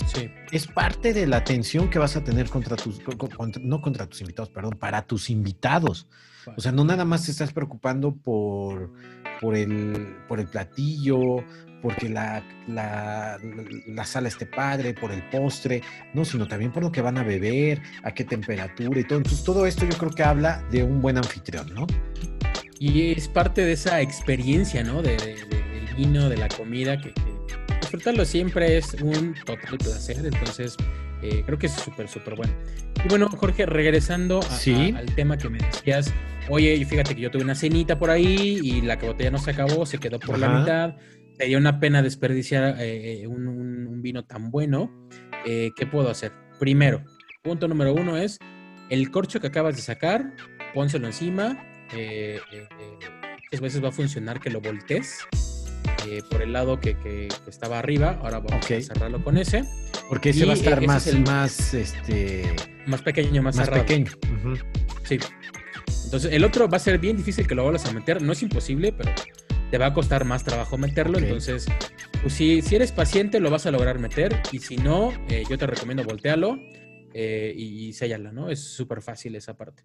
es parte de la atención que vas a tener contra tus, no contra tus invitados, perdón, para tus invitados. O sea, no nada más te estás preocupando por, por, el, por el platillo, porque la, la, la, sala esté padre, por el postre, no, sino también por lo que van a beber, a qué temperatura y todo. Entonces, todo esto yo creo que habla de un buen anfitrión, ¿no? Y es parte de esa experiencia, ¿no? De, del vino, de la comida, que disfrutarlo siempre es un total placer, entonces eh, creo que es súper, súper bueno. Y bueno, Jorge, regresando al tema que me decías, oye, fíjate que yo tuve una cenita por ahí y la botella no se acabó, se quedó por la mitad, sería una pena desperdiciar eh, un, vino tan bueno, eh, ¿qué puedo hacer? Primero, punto número uno es el corcho que acabas de sacar, pónselo encima, muchas veces va a funcionar que lo voltees eh, por el lado que, estaba arriba. Ahora vamos a cerrarlo con ese. Porque ese va a estar más, el, más, este... más pequeño, más, cerrado. pequeño. Sí. Entonces, el otro va a ser bien difícil que lo vuelvas a meter. No es imposible, pero te va a costar más trabajo meterlo. Entonces, pues si, si eres paciente, lo vas a lograr meter. Y si no, eh, yo te recomiendo voltearlo eh, y, y sellarla, ¿no? Es súper fácil esa parte.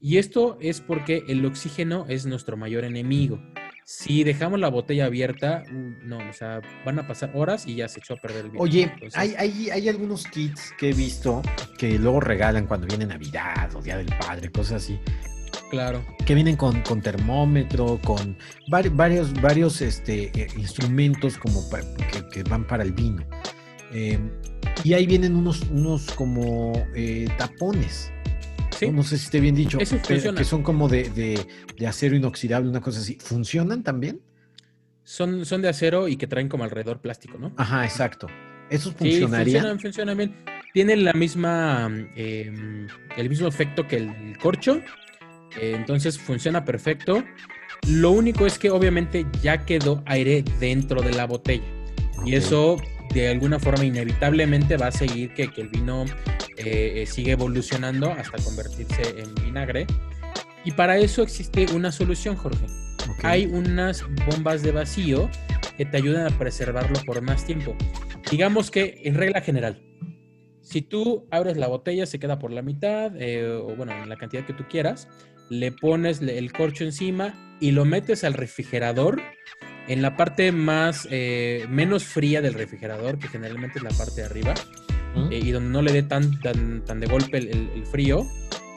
Y esto es porque el oxígeno es nuestro mayor enemigo. Si dejamos la botella abierta, uh, no, o sea, van a pasar horas y ya se echó a perder el vino. Oye, hay, hay, hay, algunos kits que he visto que luego regalan cuando viene Navidad o Día del Padre, cosas así. Claro. Que vienen con, con termómetro, con varios, varios este, eh, instrumentos como que, van para el vino. Em, y ahí vienen unos, unos como eh, tapones ¿no? sé si esté bien dicho, que son como de, acero inoxidable, una cosa así. ¿Funcionan también? Son, son de acero y que traen como alrededor plástico, ¿no? Ajá, exacto. ¿Esos funcionarían? funcionan, funcionan bien. Tienen la misma, em, el mismo efecto que el, corcho. Eh, entonces funciona perfecto. Lo único es que obviamente ya quedó aire dentro de la botella. Y eso de alguna forma inevitablemente va a seguir que, el vino eh, sigue evolucionando hasta convertirse en vinagre. Y para eso existe una solución, Jorge. Hay unas bombas de vacío que te ayudan a preservarlo por más tiempo. Digamos que en regla general, si tú abres la botella, se queda por la mitad, eh, o bueno, en la cantidad que tú quieras, le pones el corcho encima y lo metes al refrigerador en la parte más eh, menos fría del refrigerador, que generalmente es la parte de arriba, eh, y donde no le dé tan, tan, tan de golpe el, frío,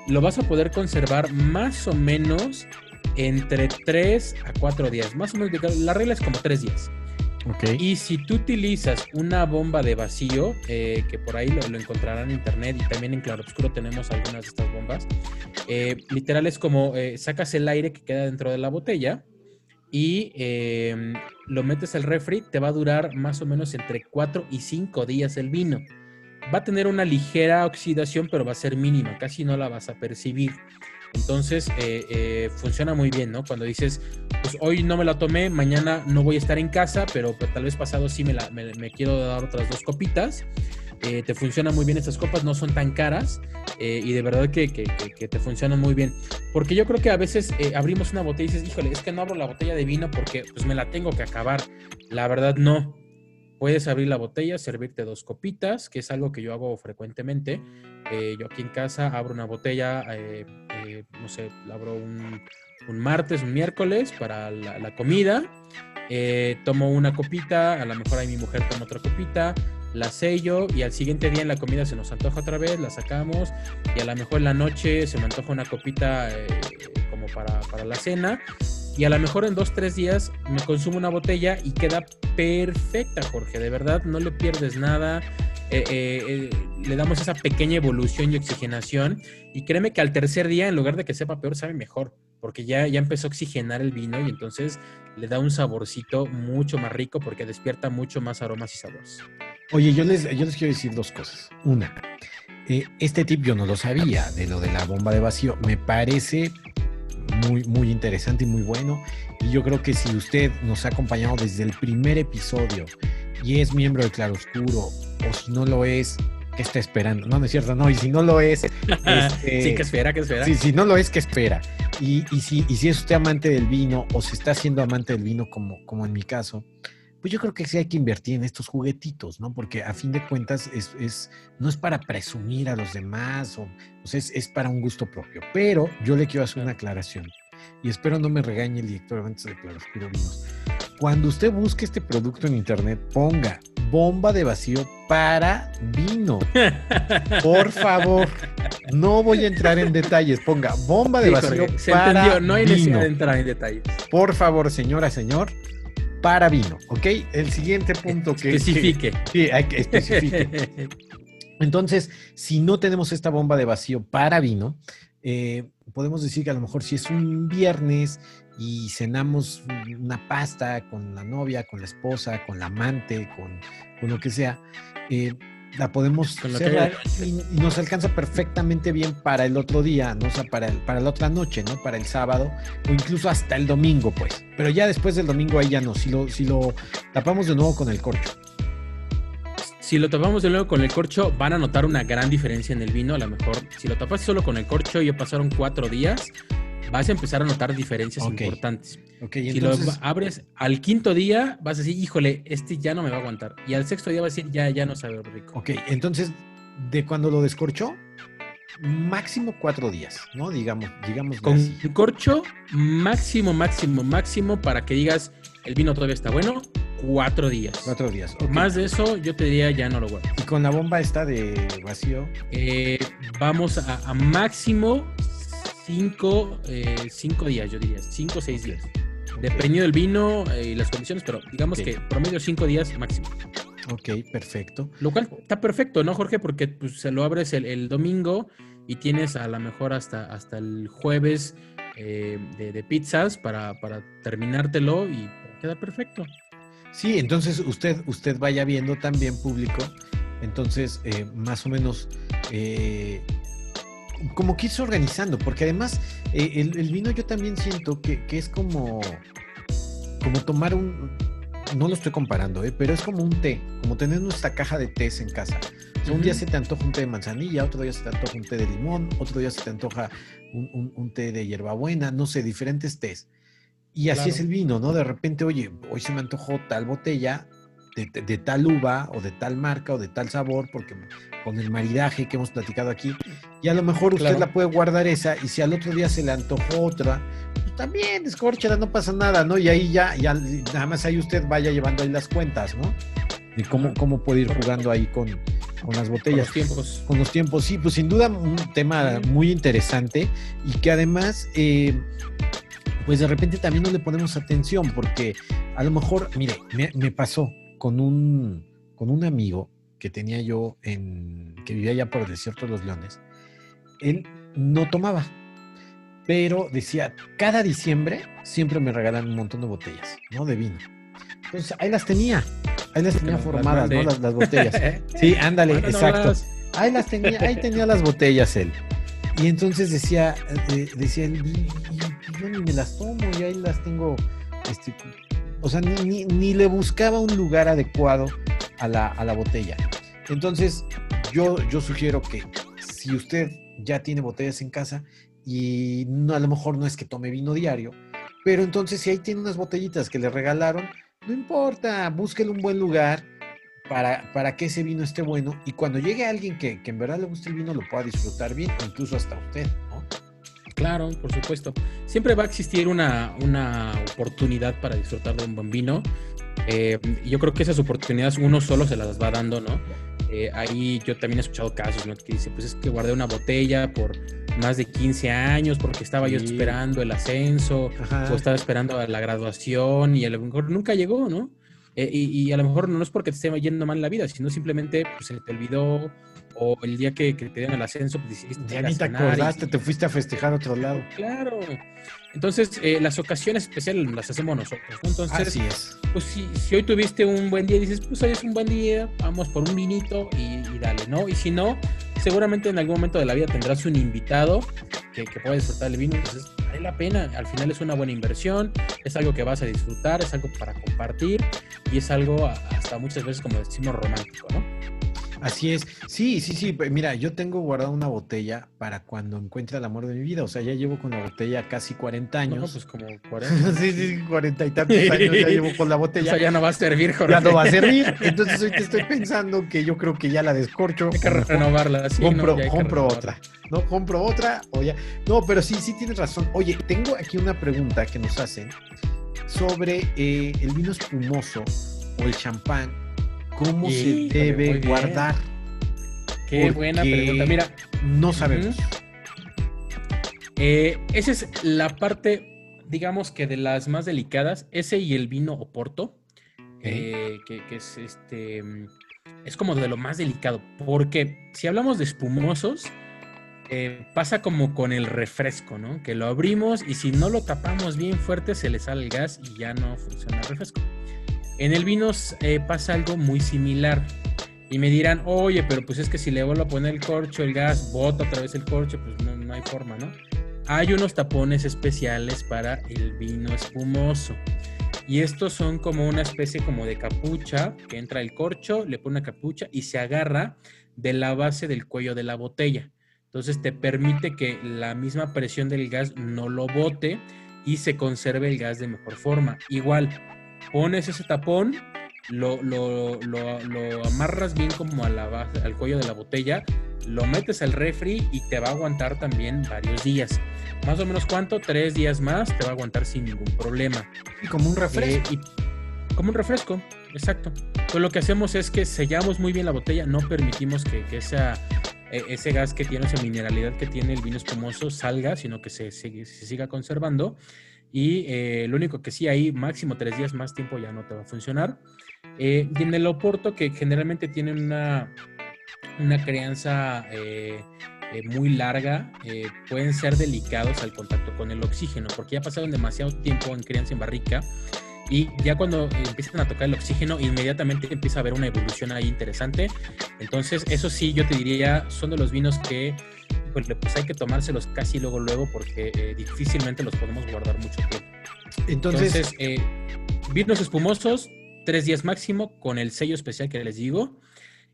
lo vas a poder conservar más o menos entre 3 a 4 días. Más o menos, la regla es como 3 días. Okay. Y si tú utilizas una bomba de vacío, eh, que por ahí lo, encontrarán en internet y también en Claroscuro tenemos algunas de estas bombas, literal es como sacas el aire que queda dentro de la botella, y em, lo metes al refri, te va a durar más o menos entre 4 y 5 días el vino. Va a tener una ligera oxidación, pero va a ser mínima, casi no la vas a percibir. Entonces, eh, eh, funciona muy bien, ¿no? Cuando dices, pues hoy no me la tomé, mañana no voy a estar en casa, pero, tal vez pasado sí me, la, me quiero dar otras dos copitas. Eh, te funcionan muy bien estas copas, no son tan caras y de verdad que, te funcionan muy bien. Porque yo creo que a veces abrimos una botella y dices, híjole, es que no abro la botella de vino porque pues me la tengo que acabar. La verdad no. Puedes abrir la botella, servirte dos copitas, que es algo que yo hago frecuentemente. Eh, yo aquí en casa abro una botella, eh, eh, no sé, la abro un, martes, un miércoles para la, la comida. tomo una copita, a lo mejor ahí mi mujer toma otra copita, la sello y al siguiente día en la comida se nos antoja otra vez, la sacamos y a lo mejor en la noche se me antoja una copita como para, para la cena y a lo mejor en dos, tres días me consumo una botella y queda perfecta, Jorge. De verdad, no le pierdes nada. Eh, eh, eh, le damos esa pequeña evolución y oxigenación. Y créeme que al tercer día, en lugar de que sepa peor, sabe mejor. Porque ya, ya empezó a oxigenar el vino y entonces le da un saborcito mucho más rico porque despierta mucho más aromas y sabores. Oye, yo les, yo les quiero decir dos cosas. Una, este tip yo no lo sabía de lo de la bomba de vacío. Me parece muy, muy interesante y muy bueno. Y yo creo que si usted nos ha acompañado desde el primer episodio y es miembro de Claroscuro, o si no lo es, ¿qué está esperando? No, no es cierto, no, y si no lo es... <laughs> Este, sí, que espera, que espera. Sí, si no lo es, que espera. Y, y, si, y si es usted amante del vino o se está haciendo amante del vino como, como en mi caso, pues yo creo que sí hay que invertir en estos juguetitos, ¿no? Porque a fin de cuentas es, es no es para presumir a los demás, o, sea, es, para un gusto propio. Pero yo le quiero hacer una aclaración, y espero no me regañe el director antes de Claroscuro Vinos. Cuando usted busque este producto en internet, ponga bomba de vacío para vino. Por favor, no voy a entrar en detalles. Ponga bomba de vacío para No hay necesidad de entrar en detalles. Por favor, señora, señor, para vino, ¿ok? El siguiente punto que... Especifique. sí, hay que especifique. Entonces, si no tenemos esta bomba de vacío para vino, eh, podemos decir que a lo mejor si es un viernes y cenamos una pasta con la novia, con la esposa, con la amante, con, con lo que sea, eh, la podemos cerrar y, nos alcanza perfectamente bien para el otro día, ¿no? O sea, para, el, para la otra noche, ¿no? Para el sábado o incluso hasta el domingo, pues. Pero ya después del domingo ahí ya no, si lo, si lo tapamos de nuevo con el corcho. Si lo tapamos de nuevo con el corcho, van a notar una gran diferencia en el vino. A lo mejor, si lo tapas solo con el corcho ya pasaron cuatro días, vas a empezar a notar diferencias importantes. si lo abres al quinto día, vas a decir, híjole, este ya no me va a aguantar. Y al sexto día vas a decir, ya, ya no sabe rico. Ok, entonces, de cuando lo descorchó, máximo cuatro días, ¿no? Digamos, digamos. Con corcho, máximo, máximo, máximo, para que digas, el vino todavía está bueno, cuatro días. Cuatro días. Más de eso, yo te diría, ya no lo guardo. ¿Y con la bomba esta de vacío? Eh, vamos a máximo cinco, eh, cinco días, yo diría, cinco o seis días. Dependiendo del vino eh, y las condiciones, pero digamos que promedio cinco días máximo. Ok, perfecto. Lo cual está perfecto, ¿no, Jorge? Porque pues, se lo abres el, domingo y tienes a lo mejor hasta, hasta el jueves eh, de, pizzas para, para terminártelo y queda perfecto. Sí, entonces usted, usted vaya viendo también público, entonces más o menos como que irse organizando, porque además eh, el, vino yo también siento que, es como, como tomar un, no lo estoy comparando, eh, pero es como un té, como tener nuestra caja de tés en casa. un día se te antoja un té de manzanilla, otro día se te antoja un té de limón, otro día se te antoja un, té de hierbabuena, no sé, diferentes tés. Y así es el vino, ¿no? De repente, oye, hoy se me antojó tal botella, de, tal uva o de tal marca o de tal sabor, porque con el maridaje que hemos platicado aquí, y a lo mejor usted la puede guardar esa, y si al otro día se le antojó otra, pues también descórchala, no pasa nada, ¿no? Y ahí ya, ya, nada más ahí usted vaya llevando ahí las cuentas, ¿no? De cómo, cómo puede ir jugando ahí con, con las botellas. Con los tiempos. Con los tiempos, sí, pues sin duda un tema muy interesante y que además, eh, pues de repente también no le ponemos atención porque a lo mejor, mire, me pasó, con un, con un amigo que tenía yo en, que vivía allá por el desierto de los leones. Él no tomaba, pero decía, cada diciembre siempre me regalan un montón de botellas, ¿no? De vino. Entonces ahí las tenía, ahí las tenía formadas, ¿no? Las, botellas. <laughs> Sí, ándale, exacto. Ahí las tenía, ahí tenía las botellas él. Y entonces decía, eh, decía él, yo ni me las tomo, y ahí las tengo este, o sea, ni, le buscaba un lugar adecuado a la, botella. Entonces, yo, yo sugiero que si usted ya tiene botellas en casa y no, a lo mejor no es que tome vino diario, pero entonces si ahí tiene unas botellitas que le regalaron, no importa, búsquele un buen lugar para, para que ese vino esté bueno y cuando llegue alguien que, que en verdad le guste el vino lo pueda disfrutar bien, incluso hasta usted, ¿no? Claro, por supuesto. Siempre va a existir una, una oportunidad para disfrutar de un buen vino. Eh, yo creo que esas oportunidades uno solo se las va dando, ¿no? Eh, ahí yo también he escuchado casos, ¿no? Que dice, pues es que guardé una botella por más de 15 años porque estaba yo esperando el ascenso o estaba esperando la graduación y a lo mejor nunca llegó, ¿no? Eh, y, a lo mejor no es porque te esté yendo mal la vida, sino simplemente pues, se te olvidó o el día que, te dieron el ascenso, pues decidiste. Ya ni te acordaste, te fuiste a festejar a otro lado. Claro. Entonces, eh, las ocasiones especiales las hacemos nosotros. Entonces, Así es. Pues si, si, hoy tuviste un buen día, dices, pues hoy es un buen día, vamos por un vinito y, dale, ¿no? Y si no, seguramente en algún momento de la vida tendrás un invitado que, que pueda disfrutar el vino. Entonces, vale la pena. Al final es una buena inversión, es algo que vas a disfrutar, es algo para compartir y es algo hasta muchas veces, como decimos, romántico, ¿no? Así es. Sí, sí, sí. Mira, yo tengo guardado una botella para cuando encuentre el amor de mi vida. O sea, ya llevo con la botella casi 40 años. No, pues como <laughs> 40. sí, sí, 40 y tantos años ya llevo con la botella. <laughs> O sea, ya no va a servir, Jorge. Ya no va a servir. Entonces hoy te estoy pensando que yo creo que ya la descorcho. Hay que renovarla. Sí, compro compro otra. No, compro otra o ya. No, pero sí, sí tienes razón. Oye, tengo aquí una pregunta que nos hacen sobre eh, el vino espumoso o el champán ¿Cómo se debe guardar? Qué buena pregunta. Mira, no sabemos. Eh, esa es la parte, digamos que de las más delicadas. Ese y el vino Oporto, eh, que, es este, es como de lo más delicado, porque si hablamos de espumosos, eh, pasa como con el refresco, ¿no? Que lo abrimos y si no lo tapamos bien fuerte se le sale el gas y ya no funciona el refresco. En el vino eh, pasa algo muy similar. Y me dirán, oye, pero pues es que si le vuelvo a poner el corcho, el gas, bota otra vez el corcho, pues no, hay forma, ¿no? Hay unos tapones especiales para el vino espumoso. Y estos son como una especie como de capucha, que entra el corcho, le pone una capucha y se agarra de la base del cuello de la botella. Entonces te permite que la misma presión del gas no lo bote y se conserve el gas de mejor forma. Igual, pones ese tapón, lo, lo, lo, amarras bien como a la base, al cuello de la botella, lo metes al refri y te va a aguantar también varios días. Más o menos cuánto, tres días más, te va a aguantar sin ningún problema. Y como un refresco. Eh, como un refresco, exacto. Pues lo que hacemos es que sellamos muy bien la botella, no permitimos que, que esa, e, ese gas que tiene, esa mineralidad que tiene el vino espumoso salga, sino que se, se, se siga conservando. Y eh, lo único que sí, ahí máximo tres días más tiempo ya no te va a funcionar. Eh, y en el Oporto, que generalmente tienen una, una crianza eh, muy larga, pueden ser delicados al contacto con el oxígeno, porque ya pasaron demasiado tiempo en crianza en barrica. Y ya cuando empiezan a tocar el oxígeno, inmediatamente empieza a haber una evolución ahí interesante. Entonces, eso sí, yo te diría, son de los vinos que pues, pues hay que tomárselos casi luego, luego, porque eh, difícilmente los podemos guardar mucho tiempo. Entonces, eh, vinos espumosos, tres días máximo, con el sello especial que les digo,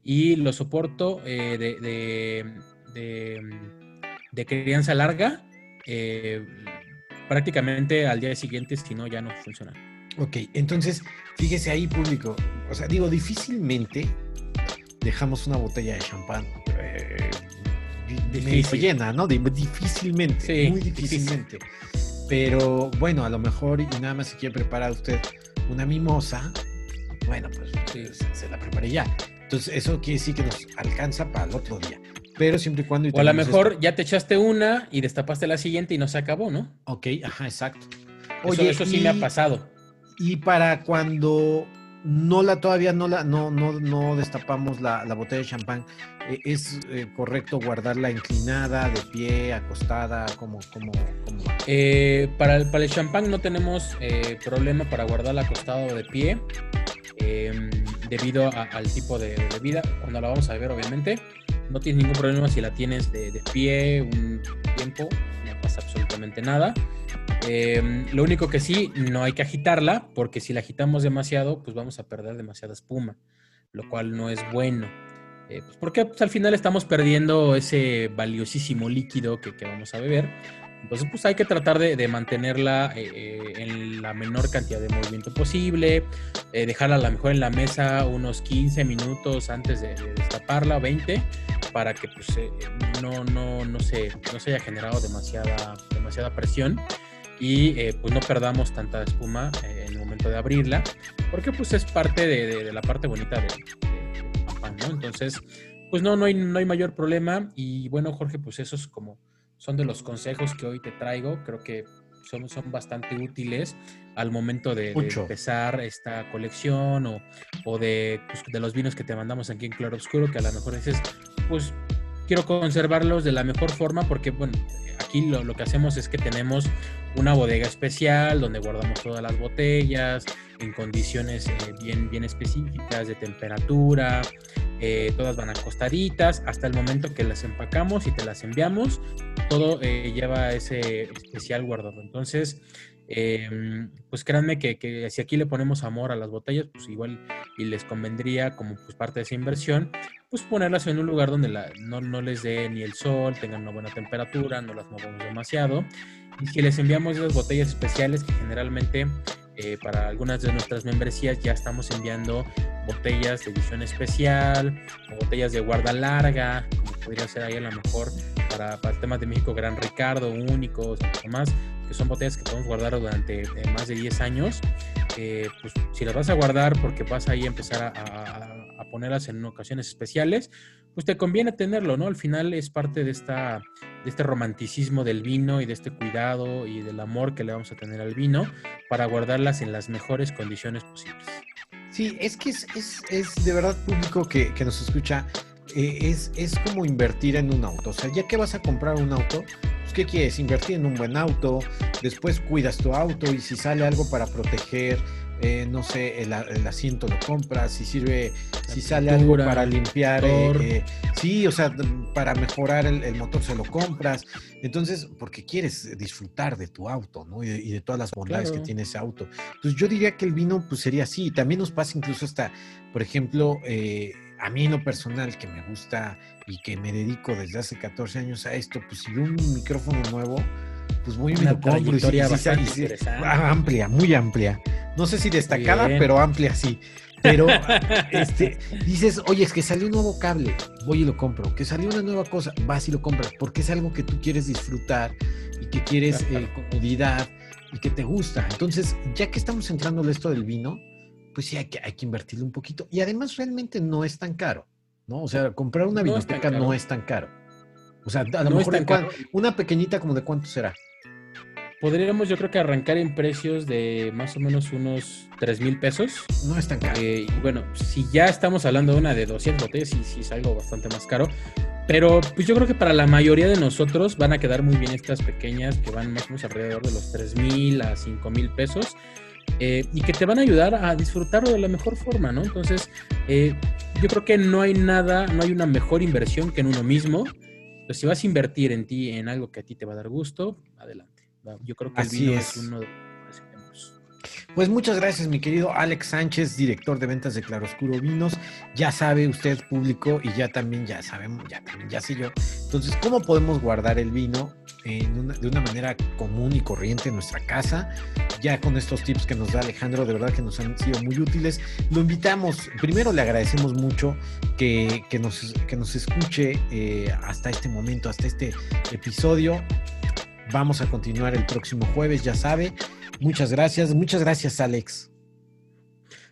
y lo soporto eh, de, de, crianza larga, prácticamente al día siguiente, si no, ya no funciona. Ok, entonces, fíjese ahí, público. O sea, digo, difícilmente dejamos una botella de champán Difícil. llena, ¿no? difícilmente, muy difícilmente. Pero bueno, a lo mejor, y nada más si quiere preparar usted una mimosa, bueno, pues se, la prepare ya. Entonces, eso quiere decir que nos alcanza para el otro día. Pero siempre y cuando... O a lo mejor ya te echaste una y destapaste la siguiente y no se acabó, ¿no? Ok, ajá, exacto. Oye, eso, sí me ha pasado. Y para cuando no la todavía no la no no no destapamos la, la botella de champán eh, es eh, correcto guardarla inclinada de pie acostada como como, eh, para el para el champán no tenemos problema para guardarla acostada o de pie em, debido al tipo de bebida cuando la vamos a beber obviamente no tienes ningún problema si la tienes de, pie un tiempo no pasa absolutamente nada Em, lo único que sí, no hay que agitarla, porque si la agitamos demasiado, pues vamos a perder demasiada espuma, lo cual no es bueno. Eh, pues porque pues, al final estamos perdiendo ese valiosísimo líquido que, que, vamos a beber. Entonces, pues hay que tratar de, mantenerla eh, eh, en la menor cantidad de movimiento posible, eh, dejarla a lo mejor en la mesa unos 15 minutos antes de, destaparla, 20, para que pues, no, no, no, se, no se haya generado demasiada, demasiada presión y pues no perdamos tanta espuma en el momento de abrirla, porque pues es parte de, la parte bonita de, pan, ¿no? Entonces, pues no, no hay, no hay mayor problema y bueno, Jorge, pues eso es como son de los consejos que hoy te traigo. Creo que son, son bastante útiles al momento de, empezar esta colección o, o de, pues, de, los vinos que te mandamos aquí en Claro Oscuro, que a lo mejor dices, pues quiero conservarlos de la mejor forma porque, bueno, aquí lo, que hacemos es que tenemos una bodega especial donde guardamos todas las botellas en condiciones eh, bien, bien específicas de temperatura, eh, todas van acostaditas hasta el momento que las empacamos y te las enviamos, todo eh, lleva ese especial guardado. Entonces, em, pues créanme que, si aquí le ponemos amor a las botellas, pues igual y les convendría como pues parte de esa inversión, pues ponerlas en un lugar donde no, no les dé ni el sol, tengan una buena temperatura, no las movamos demasiado. Y si les enviamos esas botellas especiales que generalmente eh, para algunas de nuestras membresías ya estamos enviando botellas de edición especial, botellas de guarda larga, como podría ser ahí a lo mejor para, para el tema de México Gran Ricardo, únicos y demás, que son botellas que podemos guardar durante eh, más de 10 años. Pues si las vas a guardar porque vas ahí a empezar a, ponerlas en ocasiones especiales, pues te conviene tenerlo, ¿no? Al final es parte de, esta, de este romanticismo del vino y de este cuidado y del amor que le vamos a tener al vino para guardarlas en las mejores condiciones posibles. Sí, es que es, es, de verdad público que, nos escucha, eh, es, es como invertir en un auto. O sea, ya que vas a comprar un auto, pues ¿qué quieres? Invertir en un buen auto, después cuidas tu auto y si sale algo para proteger eh, no sé, el, asiento lo compras, si sirve, si sale algo para limpiar, eh, eh, sí, o sea, para mejorar el, motor se lo compras. Entonces, porque quieres disfrutar de tu auto, ¿no? Y de, todas las bondades que tiene ese auto. Entonces, yo diría que el vino, pues sería así. También nos pasa incluso hasta, por ejemplo, a mí en lo personal, que me gusta y que me dedico desde hace 14 años a esto, pues si veo un micrófono nuevo, pues muy Una bastante amplia, muy amplia. No sé si destacada, pero amplia sí. Pero <laughs> este, dices, oye, es que salió un nuevo cable, voy y lo compro. Que salió una nueva cosa, vas y lo compras, porque es algo que tú quieres disfrutar y que quieres eh, comodidad y que te gusta. Entonces, ya que estamos entrando en esto del vino, pues sí hay que, hay que invertirle un poquito. Y además realmente no es tan caro, ¿no? O sea, comprar una vinoteca no es tan caro. O sea, a lo mejor una pequeñita como de cuánto será podríamos yo creo que arrancar en precios de más o menos unos 3 mil pesos. No es tan caro. Eh, y bueno, si ya estamos hablando de una de 200 botellas, sí, sí es algo bastante más caro. Pero pues yo creo que para la mayoría de nosotros van a quedar muy bien estas pequeñas que van más o menos alrededor de los 3 mil a 5 mil pesos. Eh, y que te van a ayudar a disfrutarlo de la mejor forma, ¿no? Entonces, eh, yo creo que no hay nada, no hay una mejor inversión que en uno mismo. Entonces, si vas a invertir en ti, en algo que a ti te va a dar gusto, adelante. Yo creo que el vino es. uno de. Pues muchas gracias, mi querido Alex Sánchez, director de ventas de Claroscuro Vinos. Ya sabe usted, público, y ya también ya sabemos, ya también ya sé yo. Entonces, ¿cómo podemos guardar el vino de una manera común y corriente en nuestra casa? Ya con estos tips que nos da Alejandro, de verdad que nos han sido muy útiles. Lo invitamos, primero le agradecemos mucho que, nos, que nos escuche eh, hasta este momento, hasta este episodio. Vamos a continuar el próximo jueves, ya sabe. Muchas gracias, muchas gracias Alex.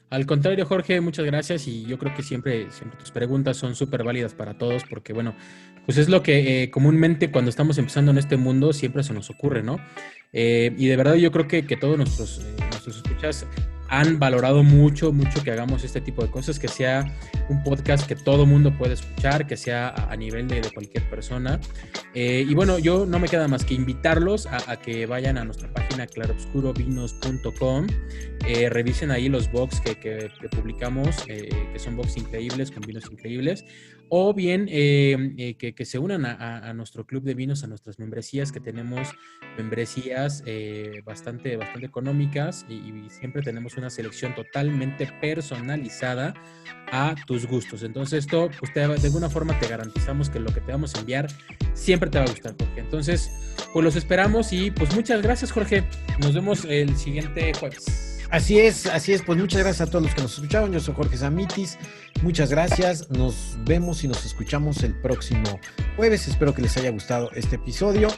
Al contrario, Jorge, muchas gracias y yo creo que siempre, siempre tus preguntas son súper válidas para todos porque, bueno, pues es lo que eh, comúnmente cuando estamos empezando en este mundo siempre se nos ocurre, ¿no? Eh, y de verdad yo creo que, que todos nuestros, eh, nuestros escuchas han valorado mucho, mucho que hagamos este tipo de cosas, que sea un podcast que todo mundo puede escuchar, que sea a, nivel de, cualquier persona. Eh, y bueno, yo no me queda más que invitarlos a, que vayan a nuestra página claroscurovinos.com, eh, revisen ahí los box que, publicamos, eh, que son box increíbles, con vinos increíbles o bien eh, eh, que, se unan a, nuestro club de vinos, a nuestras membresías, que tenemos membresías eh, bastante, bastante económicas y, siempre tenemos una selección totalmente personalizada a tus gustos. Entonces esto, pues de alguna forma te garantizamos que lo que te vamos a enviar siempre te va a gustar, Jorge. Entonces, pues los esperamos y pues muchas gracias, Jorge. Nos vemos el siguiente jueves. Así es, así es. Pues muchas gracias a todos los que nos escucharon. Yo soy Jorge Zamitis. Muchas gracias. Nos vemos y nos escuchamos el próximo jueves. Espero que les haya gustado este episodio.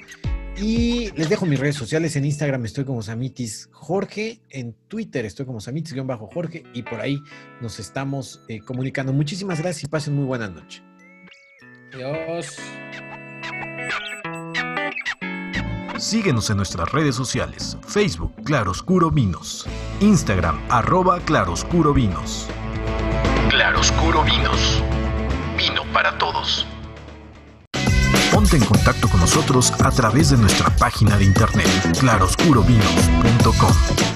Y les dejo mis redes sociales. En Instagram estoy como Samitis Jorge. En Twitter estoy como Samitis-Jorge. Y por ahí nos estamos eh, comunicando. Muchísimas gracias y pasen muy buena noche. Adiós. Síguenos en nuestras redes sociales. Facebook Claroscuro Vinos. Instagram arroba Claroscuro Vinos. Claroscuro Vinos. Vino para todos. Ponte en contacto con nosotros a través de nuestra página de internet claroscurovinos.com.